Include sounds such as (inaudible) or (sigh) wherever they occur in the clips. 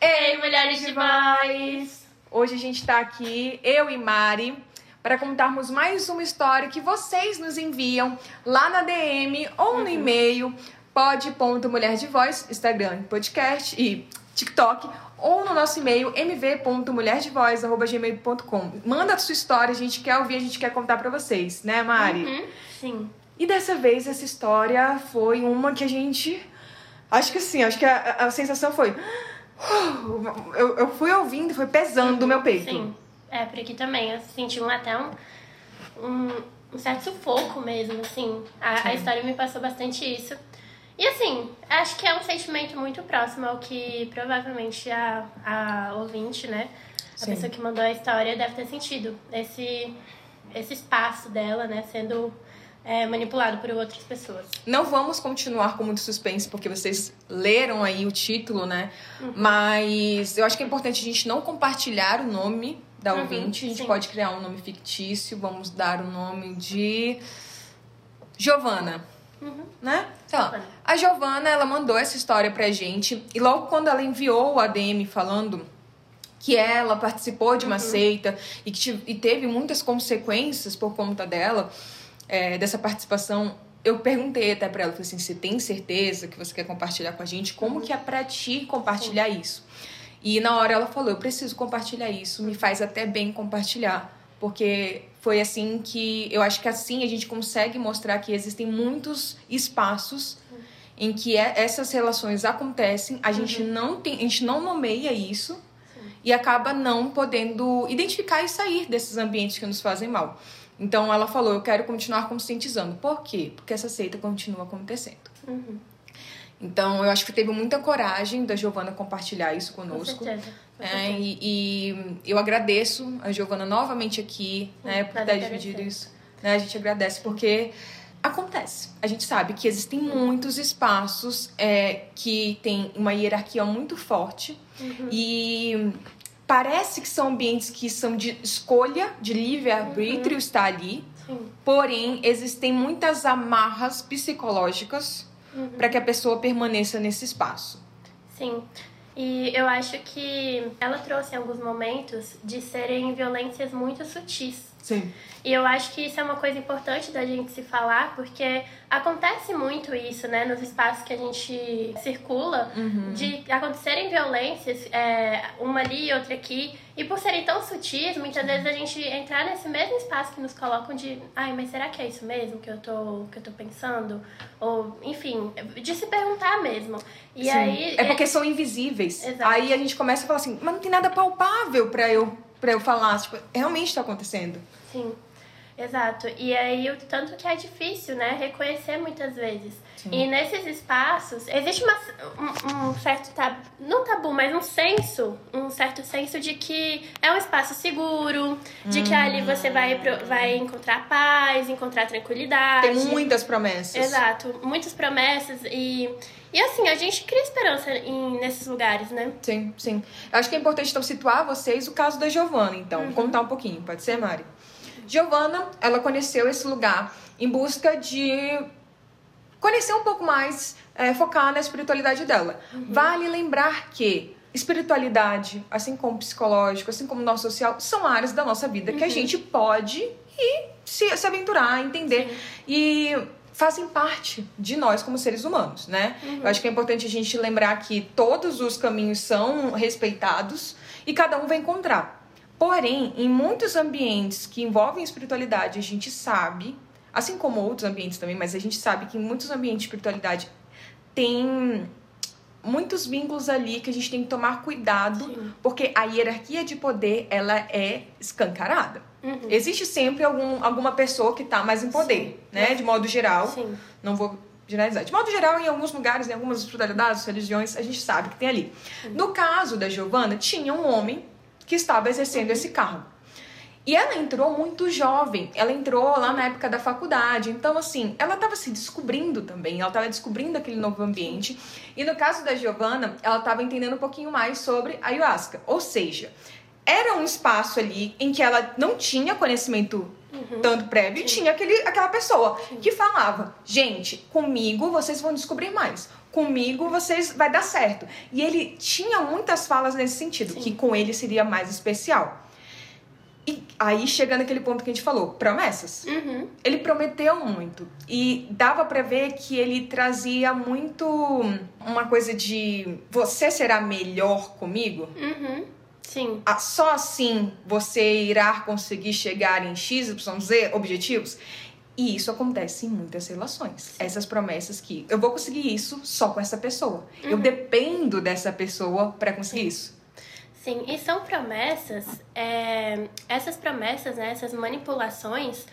Ei, mulheres de voz! Hoje a gente tá aqui, eu e Mari, para contarmos mais uma história que vocês nos enviam lá na DM ou no e-mail pod.mulherdevoz, Instagram, podcast e TikTok, ou no nosso e-mail mv.mulherdevoz.gmail.com. Manda a sua história, a gente quer ouvir, a gente quer contar para vocês, né, Mari? Uhum, sim. E dessa vez essa história foi uma que a gente. Acho que assim, acho que a, a sensação foi. (gasps) Eu, eu fui ouvindo, foi pesando no meu peito. Sim. É, por aqui também. Eu senti um, até um, um, um certo sufoco mesmo, assim. A, a história me passou bastante isso. E assim, acho que é um sentimento muito próximo ao que provavelmente a, a ouvinte, né? A Sim. pessoa que mandou a história deve ter sentido. Esse, esse espaço dela, né? Sendo é, manipulado por outras pessoas. Não vamos continuar com muito suspense, porque vocês leram aí o título, né? Uhum. Mas eu acho que é importante a gente não compartilhar o nome da Uhum, ouvinte. A gente sim. pode criar um nome fictício. Vamos dar o nome de Giovana. Né? Então, Uhum. A Giovana, ela mandou essa história pra gente. E logo quando ela enviou o ADM falando que ela participou de uma Uhum. seita e que tive- e teve muitas consequências por conta dela, é, dessa participação, eu perguntei até pra ela, falei assim, você tem certeza que você quer compartilhar com a gente? Como que é pra ti compartilhar isso? E na hora ela falou, eu preciso compartilhar isso, me faz até bem compartilhar, porque foi assim que eu acho que assim a gente consegue mostrar que existem muitos espaços em que é- essas relações acontecem, a gente não tem, a gente não nomeia isso e acaba não podendo identificar e sair desses ambientes que nos fazem mal. Então ela falou, eu quero continuar conscientizando. Por quê? Porque essa seita continua acontecendo. Uhum. Então eu acho que teve muita coragem da Giovana compartilhar isso Com conosco. certeza. Com É, e, e eu agradeço a Giovana novamente aqui, né, por ter a dividido isso. Né, a gente agradece porque acontece. A gente sabe que existem muitos espaços é, que tem uma hierarquia muito forte Uhum. e parece que são ambientes que são de escolha, de livre-arbítrio estar ali, Sim. porém existem muitas amarras psicológicas Uhum. para que a pessoa permaneça nesse espaço. Sim. E eu acho que ela trouxe alguns momentos de serem violências muito sutis. Sim. E eu acho que isso é uma coisa importante da gente se falar, porque acontece muito isso, né, nos espaços que a gente circula, de acontecerem violências, é, uma ali e outra aqui, e por serem tão sutis, muitas vezes a gente entrar nesse mesmo espaço que nos colocam de, ai, mas será que é isso mesmo que eu tô, que eu tô pensando? Ou, enfim, de se perguntar mesmo. E Sim. aí. é porque são invisíveis. Exato. Aí a gente começa a falar assim, mas não tem nada palpável pra eu para eu falar, tipo, realmente tá acontecendo. Sim, exato. E aí o tanto que é difícil, né? Reconhecer muitas vezes. E nesses espaços, existe uma, um, um certo tabu, não tabu, mas um senso, um certo senso de que é um espaço seguro, de que ali você vai, vai encontrar paz, encontrar tranquilidade. Tem muitas promessas. Exato, muitas promessas e. E assim, a gente cria esperança em, nesses lugares, né? Sim, sim. Eu acho que é importante então situar vocês o caso da Giovana, então, contar um pouquinho, pode ser, Mari? Giovana, ela conheceu esse lugar em busca de conhecer um pouco mais, é, focar na espiritualidade dela. Vale lembrar que espiritualidade, assim como psicológico, assim como nosso social, são áreas da nossa vida que a gente pode ir se, se aventurar, entender. E fazem parte de nós como seres humanos, né? Eu acho que é importante a gente lembrar que todos os caminhos são respeitados e cada um vai encontrar. Porém, em muitos ambientes que envolvem espiritualidade, a gente sabe, assim como outros ambientes também, mas a gente sabe que em muitos ambientes de espiritualidade tem muitos vínculos ali que a gente tem que tomar cuidado, Sim. porque a hierarquia de poder, ela é escancarada. Uhum. Existe sempre algum, alguma pessoa que tá mais em poder, né? De modo geral. Sim. Não vou generalizar. De modo geral, em alguns lugares, em algumas espiritualidades, religiões, a gente sabe que tem ali. No caso da Giovana, tinha um homem que estava exercendo esse cargo. E ela entrou muito jovem. Ela entrou lá na época da faculdade. Então, assim, ela estava se descobrindo também. Ela estava descobrindo aquele novo ambiente. E no caso da Giovana, ela estava entendendo um pouquinho mais sobre a ayahuasca. Ou seja, era um espaço ali em que ela não tinha conhecimento tanto prévio, e tinha aquele, aquela pessoa que falava: gente, comigo vocês vão descobrir mais. Comigo vocês vai dar certo. E ele tinha muitas falas nesse sentido, que com ele seria mais especial. E aí chega naquele ponto que a gente falou, promessas. Uhum. Ele prometeu muito e dava pra ver que ele trazia muito uma coisa de você será melhor comigo. Uhum. Sim. Ah, Só assim você irá conseguir chegar em X, Y, Z objetivos. E isso acontece em muitas relações. Essas promessas que eu vou conseguir isso só com essa pessoa. Eu dependo dessa pessoa pra conseguir isso. Sim, e são promessas, é, essas promessas, né, essas manipulações,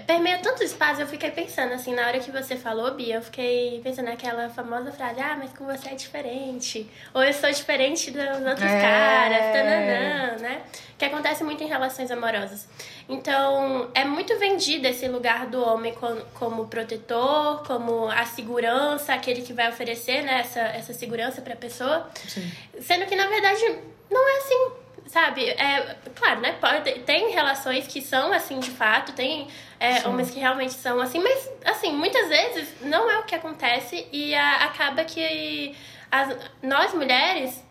permeia tantos espaços. Eu fiquei pensando, assim, na hora que você falou, Bia, eu fiquei pensando naquela famosa frase, ah, mas com você é diferente. Ou eu sou diferente dos outros É. caras, tananã, né? Que acontece muito em relações amorosas. Então, é muito vendido esse lugar do homem como, como protetor, como a segurança, aquele que vai oferecer, né, essa, essa segurança pra pessoa. Sendo que, na verdade, não é assim, sabe? É, claro, né? Pode, tem relações que são assim de fato, tem é, homens que realmente são assim, mas, assim, muitas vezes não é o que acontece e a- acaba que as- nós mulheres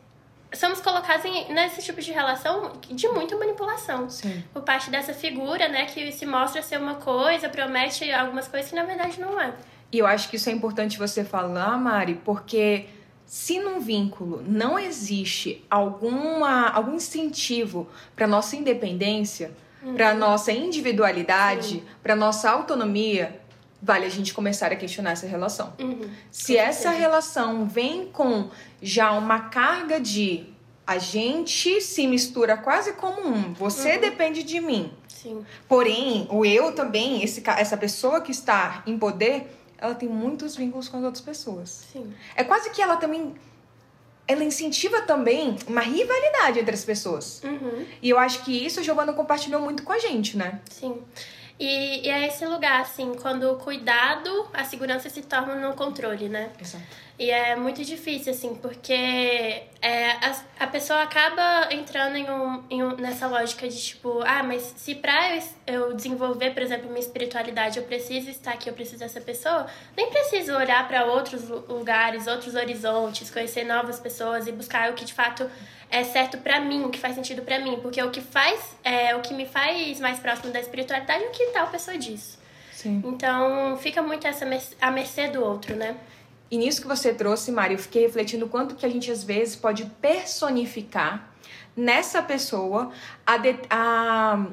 somos colocadas em, nesse tipo de relação de muita manipulação. Sim. Por parte dessa figura, né, que se mostra ser uma coisa, promete algumas coisas que na verdade não é. E eu acho que isso é importante você falar, Mari, porque se num vínculo não existe alguma, algum incentivo para nossa independência, para nossa individualidade, para nossa autonomia, vale a gente começar a questionar essa relação. Uhum. Se essa relação vem com já uma carga de a gente se mistura quase como um, você depende de mim, Sim. Porém, o eu também, esse, essa pessoa que está em poder, ela tem muitos vínculos com as outras pessoas. Sim. É quase que ela também. Ela incentiva também uma rivalidade entre as pessoas. Uhum. E eu acho que isso a Giovana compartilhou muito com a gente, né? Sim. E, e é esse lugar, assim, quando o cuidado, a segurança se torna no controle, né? Exato. E é muito difícil, assim, porque é, a, a pessoa acaba entrando em um, em um- nessa lógica de tipo, ah, mas se pra eu, eu desenvolver, por exemplo, minha espiritualidade, eu preciso estar aqui, eu preciso dessa pessoa, nem preciso olhar para outros lu- lugares, outros horizontes, conhecer novas pessoas e buscar o que de fato é certo pra mim, o que faz sentido pra mim, porque o que faz, é, o que me faz mais próximo da espiritualidade é o que tal pessoa diz. Sim. Então, fica muito essa a mercê do outro, né? E nisso que você trouxe, Mari, eu fiquei refletindo o quanto que a gente às vezes pode personificar nessa pessoa a de- a-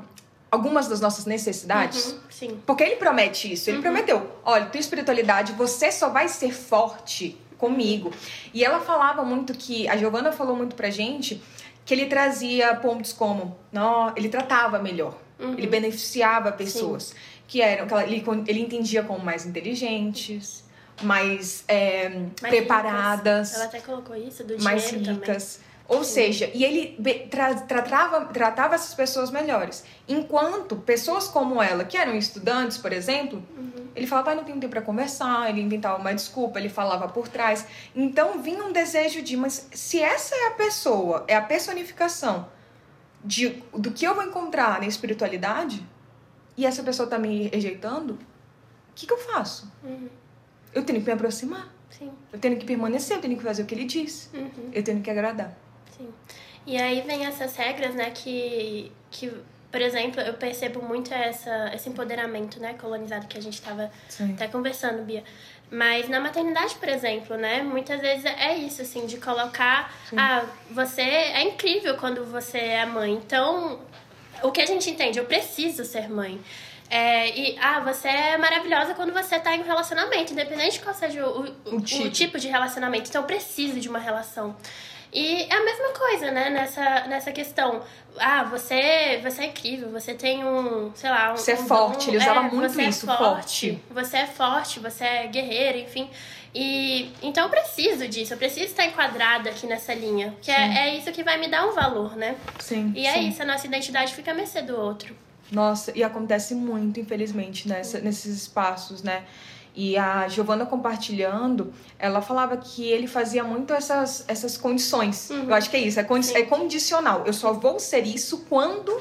algumas das nossas necessidades. Uhum, sim. Porque ele promete isso. Ele prometeu: olha, tua espiritualidade, você só vai ser forte comigo. E ela falava muito que. A Giovana falou muito pra gente que ele trazia pontos como. Não, ele tratava melhor. Ele beneficiava pessoas que eram. Que ela- ele, ele entendia como mais inteligentes, mais, é, Mais preparadas ricas. Ela até colocou isso do mais dinheiro ricas. Ou seja, e ele tra- tratava, tratava essas pessoas melhores. Enquanto pessoas como ela, que eram estudantes, por exemplo, ele falava, ah, não tenho tempo para conversar, ele inventava uma desculpa, ele falava por trás. Então vinha um desejo de, mas se essa é a pessoa, é a personificação de, do que eu vou encontrar na espiritualidade, e essa pessoa tá me rejeitando, o que, que eu faço? Uhum. Eu tenho que me aproximar, Sim. eu tenho que permanecer, eu tenho que fazer o que ele diz, Uhum. eu tenho que agradar. Sim. E aí vem essas regras, né, que, que por exemplo, eu percebo muito essa, esse empoderamento, né, colonizado que a gente estava Sim. até conversando, Bia. Mas na maternidade, por exemplo, né, muitas vezes é isso, assim, de colocar, ah, você é incrível quando você é mãe. Então, o que a gente entende, eu preciso ser mãe. É, e, ah, você é maravilhosa quando você tá em um relacionamento, independente de qual seja o, o, O o tipo. tipo de relacionamento. Então, eu preciso de uma relação. E é a mesma coisa, né, nessa, nessa questão. Ah, você, você é incrível, você tem um, sei lá, um. Você é um forte, ele usava é, muito você é isso, forte. Você é forte, você é guerreira, enfim. E então eu preciso disso, eu preciso estar enquadrada aqui nessa linha. Que é, é isso que vai me dar um valor, né? Sim. E é sim. isso, a nossa identidade fica a mercê do outro. Nossa, e acontece muito, infelizmente, nessa, nesses espaços, né? E a Giovana compartilhando, ela falava que ele fazia muito essas, essas condições. Eu acho que é isso, é, condi Sim. é condicional. Eu só vou ser isso quando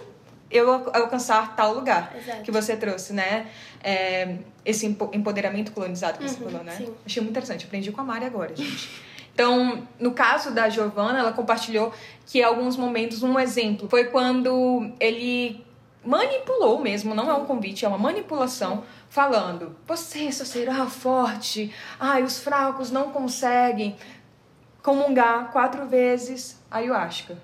eu al- alcançar tal lugar Exato. que você trouxe, né? É, esse empo- empoderamento colonizado que você Uhum, falou, né? sim. Achei muito interessante. Aprendi com a Mari agora, gente. (laughs) Então, no caso da Giovanna, ela compartilhou que em alguns momentos, um exemplo, foi quando ele manipulou mesmo, não é um convite, é uma manipulação, falando: Você só será forte, ai, os fracos não conseguem comungar quatro vezes a ayahuasca.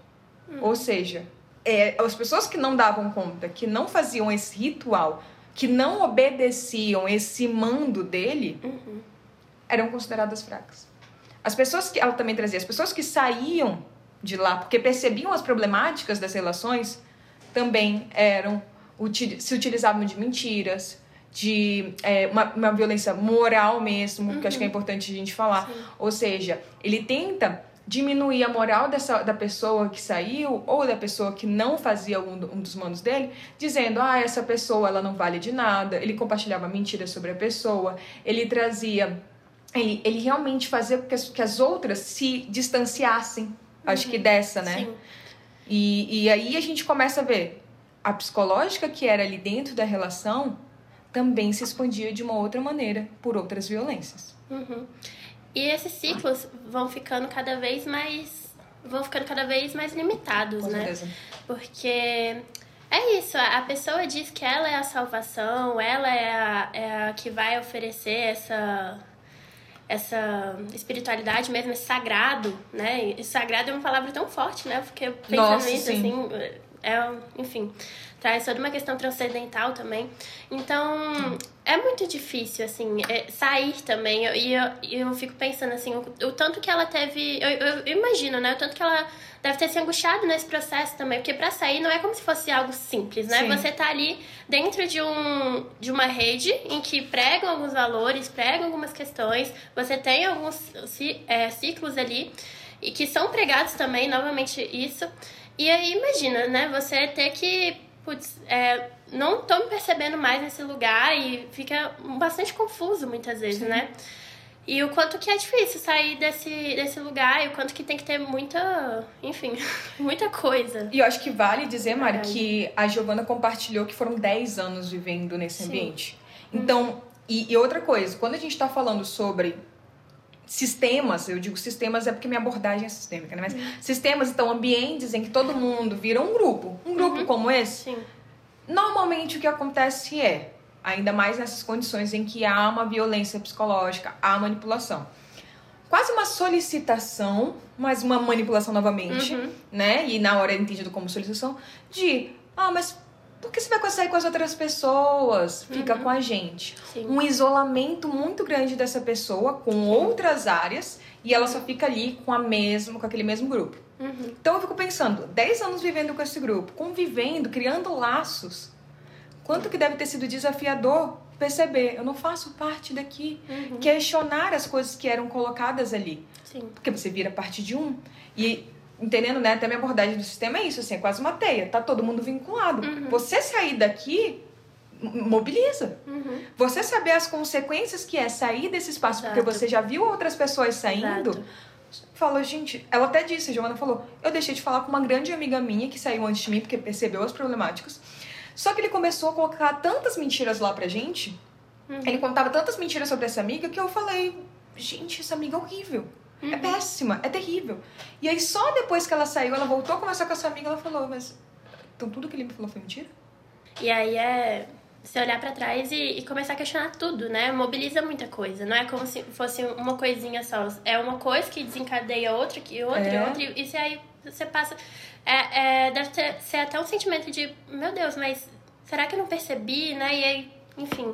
Ou seja, é, as pessoas que não davam conta, que não faziam esse ritual, que não obedeciam esse mando dele, eram consideradas fracas. As pessoas que ela também trazia, as pessoas que saíam de lá porque percebiam as problemáticas das relações, também eram se utilizavam de mentiras, de é, uma, uma violência moral mesmo, que acho que é importante a gente falar. Ou seja, ele tenta diminuir a moral dessa, da pessoa que saiu ou da pessoa que não fazia um, um dos manos dele, dizendo, ah, essa pessoa ela não vale de nada. Ele compartilhava mentiras sobre a pessoa, ele trazia ele, ele realmente fazia com que as, que as outras se distanciassem, acho que dessa, né? Sim. E, e aí a gente começa a ver a psicológica que era ali dentro da relação também se expandia de uma outra maneira por outras violências. Uhum. E esses ciclos vão ficando cada vez mais. vão ficando cada vez mais limitados, Com né? certeza. Porque é isso, a pessoa diz que ela é a salvação, ela é a, é a que vai oferecer essa essa espiritualidade mesmo, esse sagrado, né? E sagrado é uma palavra tão forte, né? Porque pensando Nossa, nisso, sim. assim, é, enfim, traz toda uma questão transcendental também. Então, é muito difícil, assim, é, sair também. Eu- E eu, e eu, fico pensando, assim, o, o tanto que ela teve. Eu, eu- eu imagino, né? O tanto que ela deve ter se angustiado nesse processo também. Porque pra sair não é como se fosse algo simples, né? Sim. Você tá ali dentro de, um, de uma rede em que pregam alguns valores, pregam algumas questões. Você tem alguns é, ciclos ali e que são pregados também, novamente, isso. E aí, imagina, né? Você ter que. Putz, é, não tô me percebendo mais nesse lugar e fica bastante confuso muitas vezes, né? E o quanto que é difícil sair desse, desse lugar e o quanto que tem que ter muita, enfim, (laughs) muita coisa. E eu acho que vale dizer, Mari, que a Giovana compartilhou que foram 10 anos vivendo nesse Sim. ambiente. Então, e, e outra coisa, quando a gente tá falando sobre sistemas, eu digo sistemas é porque minha abordagem é sistêmica, né? Mas sistemas, então, ambientes em que todo mundo vira um grupo. Um grupo como esse, Sim. Normalmente o que acontece é, ainda mais nessas condições em que há uma violência psicológica, há manipulação. Quase uma solicitação, mas uma manipulação novamente, Uhum. né? E na hora é entendido como solicitação, de, ah, mas por que você vai sair com as outras pessoas? Fica com a gente. Sim. Um isolamento muito grande dessa pessoa com outras áreas e ela só fica ali com a mesma, com aquele mesmo grupo. Uhum. Então eu fico pensando, 10 anos vivendo com esse grupo, convivendo, criando laços. Quanto que deve ter sido desafiador perceber, eu não faço parte daqui. Uhum. Questionar as coisas que eram colocadas ali. Sim. Porque você vira parte de um. E entendendo, né, até a minha abordagem do sistema é isso, assim, é quase uma teia, tá todo mundo vinculado. Uhum. Você sair daqui mobiliza. Uhum. Você saber as consequências que é sair desse espaço, porque Exato. você já viu outras pessoas saindo, Exato. Falou, gente, ela até disse, a Giovana falou, eu deixei de falar com uma grande amiga minha que saiu antes de mim porque percebeu as problemáticas. Só que ele começou a colocar tantas mentiras lá pra gente, Uhum. ele contava tantas mentiras sobre essa amiga que eu falei, gente, essa amiga é horrível. Uhum. É péssima, é terrível. E aí só depois que ela saiu, ela voltou a conversar com essa amiga, ela falou, mas então tudo que ele me falou foi mentira? E aí é você olhar pra trás e, e começar a questionar tudo, né? Mobiliza muita coisa. Não é como se fosse uma coisinha só. É uma coisa que desencadeia outra, que outra, É. outra. E se aí você passa. É, é, deve ter, ser até um sentimento de, meu Deus, mas será que eu não percebi, né? E aí, enfim.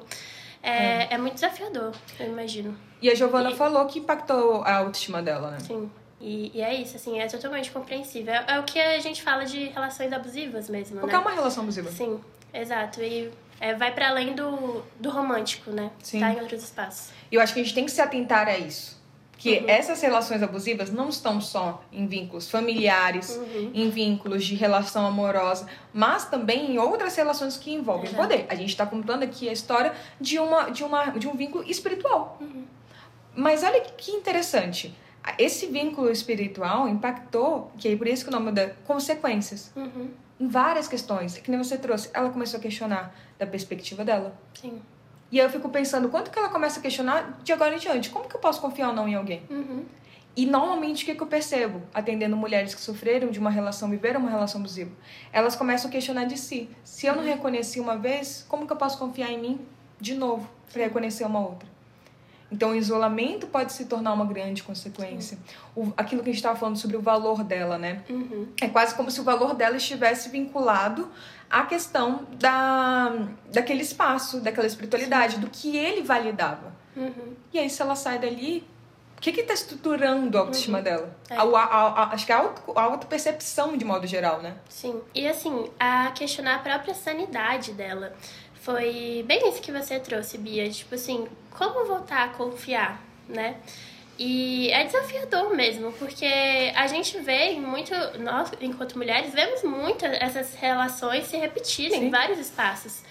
É, é. muito desafiador, eu imagino. E a Giovana E- falou que impactou a autoestima dela, né? Sim. E, e é isso, assim, é totalmente compreensível. É, é o que a gente fala de relações abusivas mesmo, Porque é né? uma relação abusiva. Sim, exato. E é, vai para além do, do romântico, né? Sim. Tá em outros espaços. E eu acho que a gente tem que se atentar a isso. Que Uhum. essas relações abusivas não estão só em vínculos familiares, Uhum. em vínculos de relação amorosa, mas também em outras relações que envolvem Exato. poder. A gente está contando aqui a história de, uma, de, uma, de um vínculo espiritual. Uhum. Mas olha que interessante. Esse vínculo espiritual impactou, que é por isso que o nome da consequências. Uhum. em várias questões. Que nem você trouxe. Ela começou a questionar da perspectiva dela. Sim. E aí eu fico pensando, quanto que ela começa a questionar de agora em diante? Como que eu posso confiar ou não em alguém? Uhum. E normalmente o que, que eu percebo? Atendendo mulheres que sofreram de uma relação, viveram uma relação abusiva. Elas começam a questionar de si. Se eu não reconheci uma vez, como que eu posso confiar em mim de novo para reconhecer uma outra? Então, o isolamento pode se tornar uma grande consequência. O, aquilo que a gente estava falando sobre o valor dela, né? Uhum. É quase como se o valor dela estivesse vinculado à questão da, daquele espaço, daquela espiritualidade, do que ele validava. Uhum. E aí, se ela sai dali, o que está estruturando a autoestima dela? É. A, a, a- acho que a, auto, a autopercepção, de modo geral, né? Sim. E assim, a questionar a própria sanidade dela. Foi bem isso que você trouxe, Bia. Tipo assim, como voltar a confiar, né? E é desafiador mesmo, porque a gente vê muito, nós, enquanto mulheres, vemos muito essas relações se repetirem Sim. em vários espaços.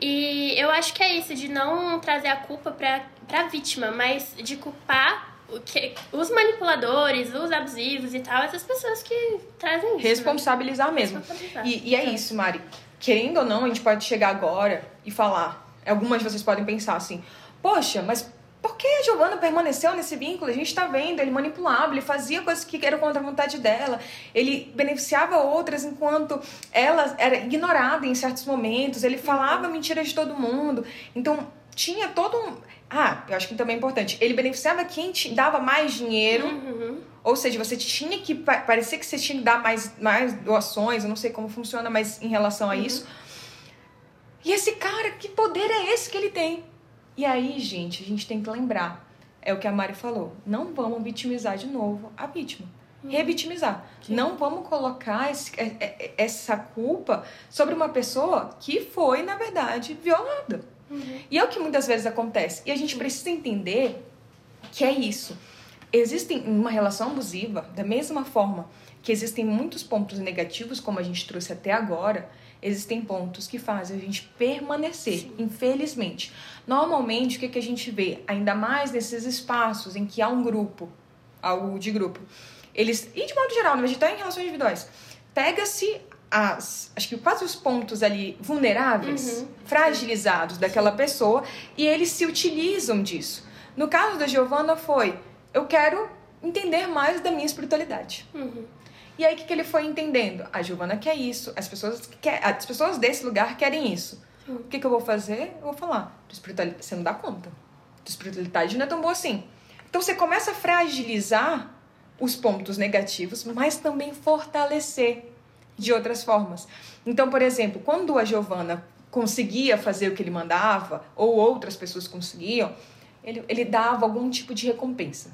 E eu acho que é isso, de não trazer a culpa pra, pra vítima, mas de culpar o que, os manipuladores, os abusivos e tal, essas pessoas que trazem isso. né? Responsabilizar mesmo. Responsabilizar. E, e é isso, Mari. Querendo ou não, a gente pode chegar agora e falar. Algumas de vocês podem pensar assim: Poxa, mas por que a Giovana permaneceu nesse vínculo? A gente tá vendo, ele manipulava, ele fazia coisas que eram contra a vontade dela, ele beneficiava outras enquanto ela era ignorada em certos momentos, ele falava mentiras de todo mundo. Então, tinha todo um. Ah, eu acho que também é importante. Ele beneficiava quem dava mais dinheiro. Uhum. Ou seja, você tinha que. pa- Parecia que você tinha que dar mais, mais doações, eu não sei como funciona, mas em relação a isso. E esse cara, que poder é esse que ele tem? E aí, gente, a gente tem que lembrar. É o que a Mari falou. Não vamos vitimizar de novo a vítima. Revitimizar. Não vamos colocar esse- é- é- essa culpa sobre uma pessoa que foi, na verdade, violada. E é o que muitas vezes acontece. E a gente precisa entender que é isso. Existem uma relação abusiva, da mesma forma que existem muitos pontos negativos, como a gente trouxe até agora, existem pontos que fazem a gente permanecer, infelizmente. Normalmente, o que, que a gente vê? Ainda mais nesses espaços em que há um grupo, algo de grupo. Eles, e de modo geral, mas até em relações individuais, pega-se as, acho que quase os pontos ali vulneráveis, Uhum. fragilizados daquela pessoa, e eles se utilizam disso. No caso da Giovanna foi, eu quero entender mais da minha espiritualidade. Uhum. E aí, o que, que ele foi entendendo? A Giovana quer isso, as pessoas, quer, as pessoas desse lugar querem isso. O que, que eu vou fazer? Eu vou falar, tua espiritualidade, você não dá conta. Tua espiritualidade não é tão boa assim. Então, você começa a fragilizar os pontos negativos, mas também fortalecer de outras formas. Então, por exemplo, quando a Giovana conseguia fazer o que ele mandava, ou outras pessoas conseguiam, ele, ele dava algum tipo de recompensa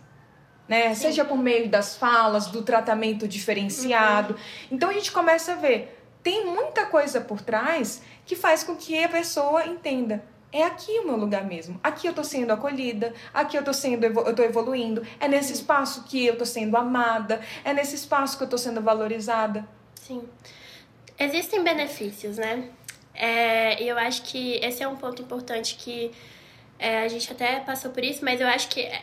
né? Seja por meio das falas, do tratamento diferenciado. Então a gente começa a ver, tem muita coisa por trás que faz com que a pessoa entenda. É aqui o meu lugar mesmo. Aqui eu tô sendo acolhida, aqui eu tô sendo eu tô evoluindo. É nesse espaço que eu tô sendo amada, é nesse espaço que eu tô sendo valorizada. Sim. Existem benefícios, né? É, E eu acho que esse é um ponto importante que é, a gente até passou por isso, mas eu acho que. é,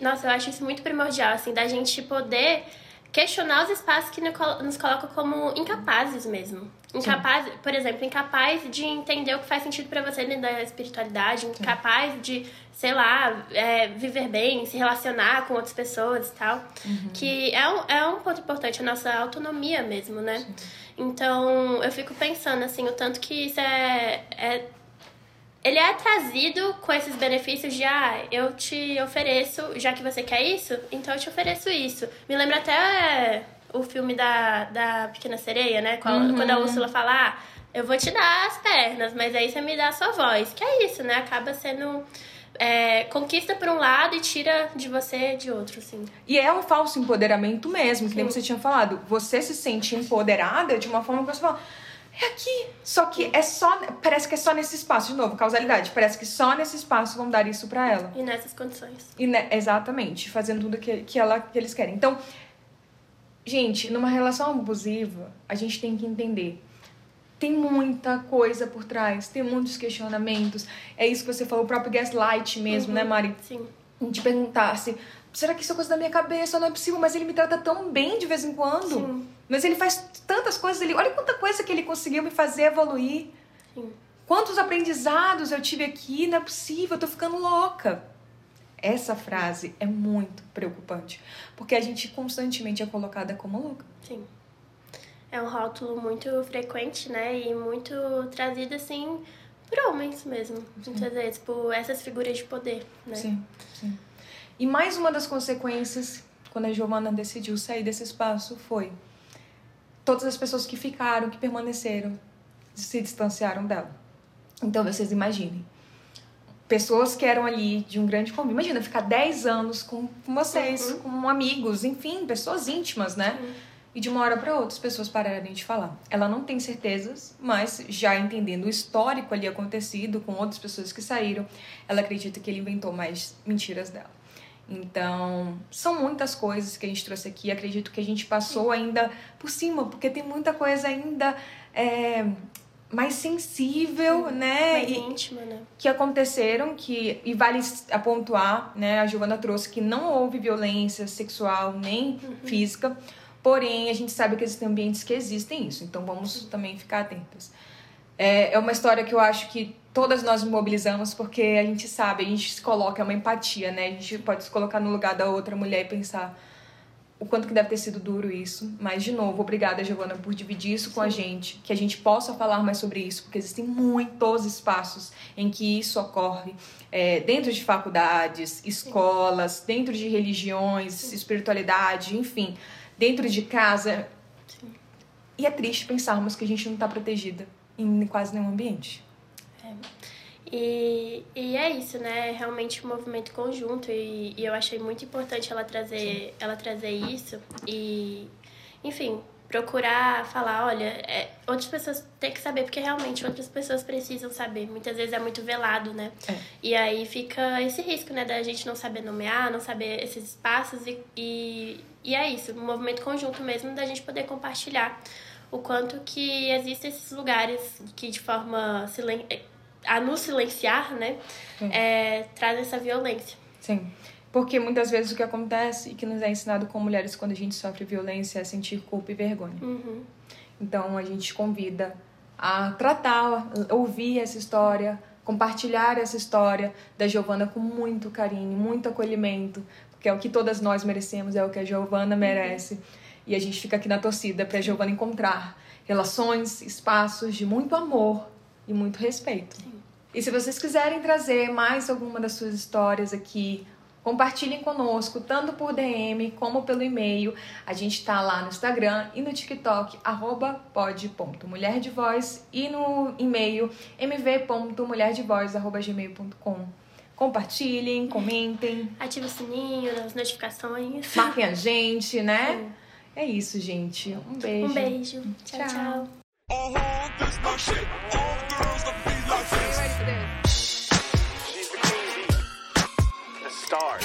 Nossa, eu acho isso muito primordial, assim, da gente poder questionar os espaços que nos colocam como incapazes mesmo. Incapaz, por exemplo, incapaz de entender o que faz sentido pra você dentro da espiritualidade, incapaz de, sei lá, é, viver bem, se relacionar com outras pessoas e tal. Que é um, é um ponto importante, a nossa autonomia mesmo, né? Então, eu fico pensando, assim, o tanto que isso é, é ele é trazido com esses benefícios de, ah, eu te ofereço, já que você quer isso, então eu te ofereço isso. Me lembra até o filme da, da Pequena Sereia, né? Quando, quando a Úrsula fala, ah, eu vou te dar as pernas, mas aí você me dá a sua voz. Que é isso, né? Acaba sendo. é, conquista por um lado e tira de você de outro, assim. E é um falso empoderamento mesmo, que nem Sim. você tinha falado. Você se sente empoderada de uma forma que você fala, é aqui. Só que é só. Parece que é só nesse espaço. De novo, causalidade. Parece que só nesse espaço vão dar isso pra ela. E nessas condições. E, né, exatamente, fazendo tudo que, que, ela, que eles querem. Então, gente, numa relação abusiva, a gente tem que entender. Tem muita coisa por trás, tem muitos questionamentos. É isso que você falou, o próprio gaslight mesmo, né, Mari? Sim. de perguntar se será que isso é coisa da minha cabeça? Não é possível, mas ele me trata tão bem de vez em quando. Sim. Mas ele faz tantas coisas, ele, olha quanta coisa que ele conseguiu me fazer evoluir. Sim. Quantos aprendizados eu tive aqui, não é possível, eu tô ficando louca. Essa frase é muito preocupante, porque a gente constantemente é colocada como louca. Sim. É um rótulo muito frequente, né? E muito trazido, assim, por homens mesmo. Muitas vezes, por essas figuras de poder, né? Sim, sim. E mais uma das consequências, quando a Giovana decidiu sair desse espaço, foi todas as pessoas que ficaram, que permaneceram, se distanciaram dela. Então vocês imaginem. Pessoas que eram ali de um grande convívio. Imagina ficar 10 anos com, com vocês, Uhum. com amigos, enfim, pessoas íntimas, né? E de uma hora para outra as pessoas pararem de falar. Ela não tem certezas, mas já entendendo o histórico ali acontecido com outras pessoas que saíram, ela acredita que ele inventou mais mentiras dela. Então, são muitas coisas que a gente trouxe aqui. Acredito que a gente passou ainda por cima, porque tem muita coisa ainda é, mais sensível, né? Mais E- íntima, né? que aconteceram que e vale a pontuar, né? A Giovana trouxe que não houve violência sexual nem física, porém a gente sabe que existem ambientes que existem isso, então vamos também ficar atentas. É, é uma história que eu acho que todas nós mobilizamos porque a gente sabe, a gente se coloca, é uma empatia, né? A gente pode se colocar no lugar da outra mulher e pensar o quanto que deve ter sido duro isso. Mas, de novo, obrigada, Giovana, por dividir isso com a gente, que a gente possa falar mais sobre isso, porque existem muitos espaços em que isso ocorre, é, dentro de faculdades, escolas, dentro de religiões, espiritualidade, enfim, dentro de casa. E é triste pensarmos que a gente não está protegida em quase nenhum ambiente. E, e é isso, né? É realmente um movimento conjunto e, e eu achei muito importante ela trazer, ela trazer isso e, enfim, procurar falar, olha, é, outras pessoas têm que saber, porque realmente outras pessoas precisam saber. Muitas vezes é muito velado, né? É. E aí fica esse risco, né, da gente não saber nomear, não saber esses espaços e, e, e é isso, um movimento conjunto mesmo da gente poder compartilhar o quanto que existem esses lugares que de forma silen a nos silenciar, né, é, traz essa violência. Sim. Porque muitas vezes o que acontece e que nos é ensinado como mulheres quando a gente sofre violência é sentir culpa e vergonha. Uhum. Então a gente convida a tratar, ouvir essa história, compartilhar essa história da Giovana com muito carinho, muito acolhimento, porque é o que todas nós merecemos, é o que a Giovana merece. E a gente fica aqui na torcida para a Giovana encontrar relações, espaços de muito amor e muito respeito. E se vocês quiserem trazer mais alguma das suas histórias aqui, compartilhem conosco, tanto por DM como pelo e-mail. A gente tá lá no Instagram e no TikTok, arroba pod.mulherdevoz e no e-mail mv.mulherdevoz.gmail.com. Compartilhem, comentem, Ativa o sininho, as notificações. marquem a gente, né? É isso, gente. Um beijo. Um beijo. Tchau, Tchau. tchau. She's the queen bee. The star.